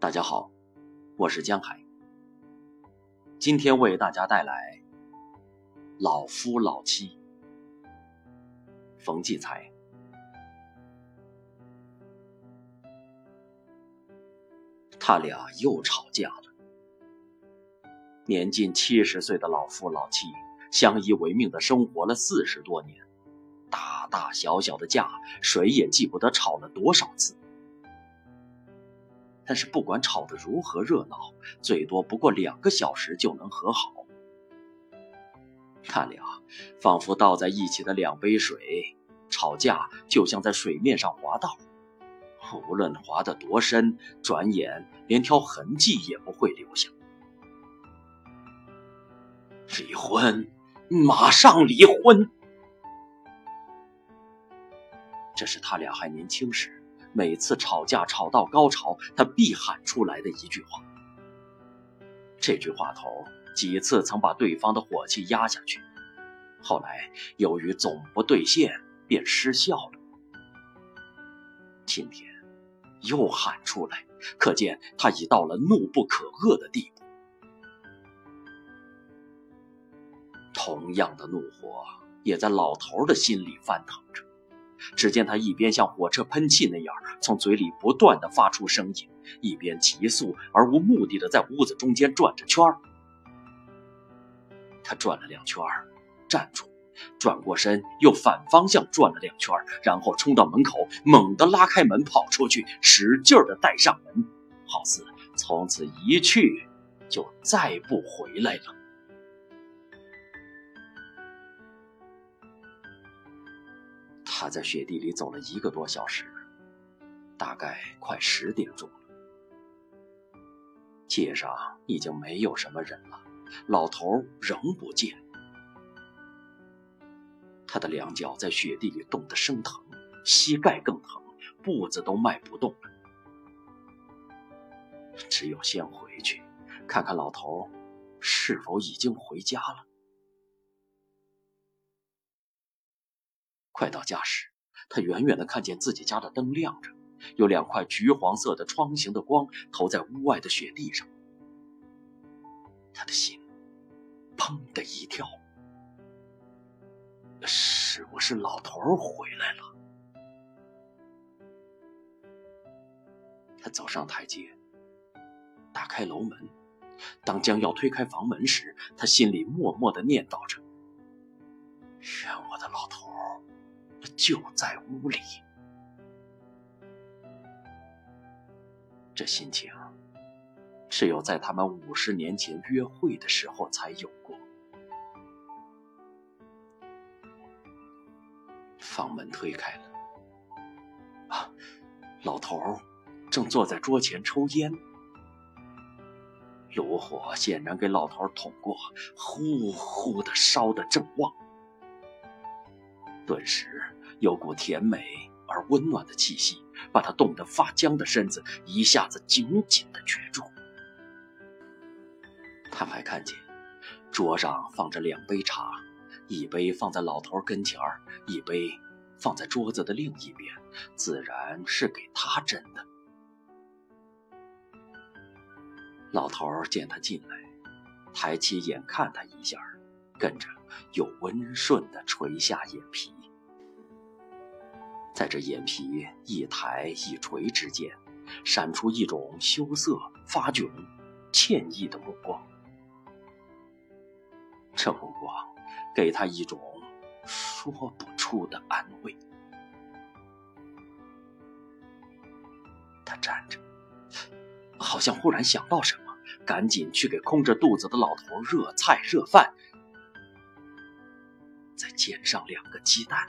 大家好，我是江海。今天为大家带来《老夫老妻》。冯骥才，他俩又吵架了。年近七十岁的老夫老妻相依为命的生活了四十多年，大大小小的架，谁也记不得吵了多少次。但是不管吵得如何热闹，最多不过两个小时就能和好。他俩仿佛倒在一起的两杯水，吵架就像在水面上滑道，无论滑得多深，转眼连条痕迹也不会留下。离婚，马上离婚！这是他俩还年轻时。每次吵架吵到高潮，他必喊出来的一句话。这句话头几次曾把对方的火气压下去，后来由于总不兑现，便失效了。今天又喊出来，可见他已到了怒不可遏的地步。同样的怒火也在老头的心里翻腾着。只见他一边像火车喷气那样从嘴里不断的发出声音，一边急速而无目的的在屋子中间转着圈儿。他转了两圈站住，转过身，又反方向转了两圈然后冲到门口，猛地拉开门跑出去，使劲的带上门，好似从此一去就再不回来了。他在雪地里走了一个多小时，大概快十点钟了。街上已经没有什么人了，老头仍不见。他的两脚在雪地里冻得生疼，膝盖更疼，步子都迈不动了。只有先回去，看看老头是否已经回家了。快到家时，他远远的看见自己家的灯亮着，有两块橘黄色的窗形的光投在屋外的雪地上。他的心砰的一跳，是不是老头回来了？他走上台阶，打开楼门，当将要推开房门时，他心里默默的念叨着：“愿我的老头。”就在屋里，这心情只有在他们五十年前约会的时候才有过。房门推开了，啊，老头正坐在桌前抽烟，炉火显然给老头捅过，呼呼的烧得正旺。顿时，有股甜美而温暖的气息，把他冻得发僵的身子一下子紧紧的攫住。他还看见，桌上放着两杯茶，一杯放在老头跟前儿，一杯放在桌子的另一边，自然是给他斟的。老头见他进来，抬起眼看他一下，跟着又温顺的垂下眼皮。在这眼皮一抬一垂之间，闪出一种羞涩、发窘、歉意的目光。这目光给他一种说不出的安慰。他站着，好像忽然想到什么，赶紧去给空着肚子的老头热菜热饭，再煎上两个鸡蛋。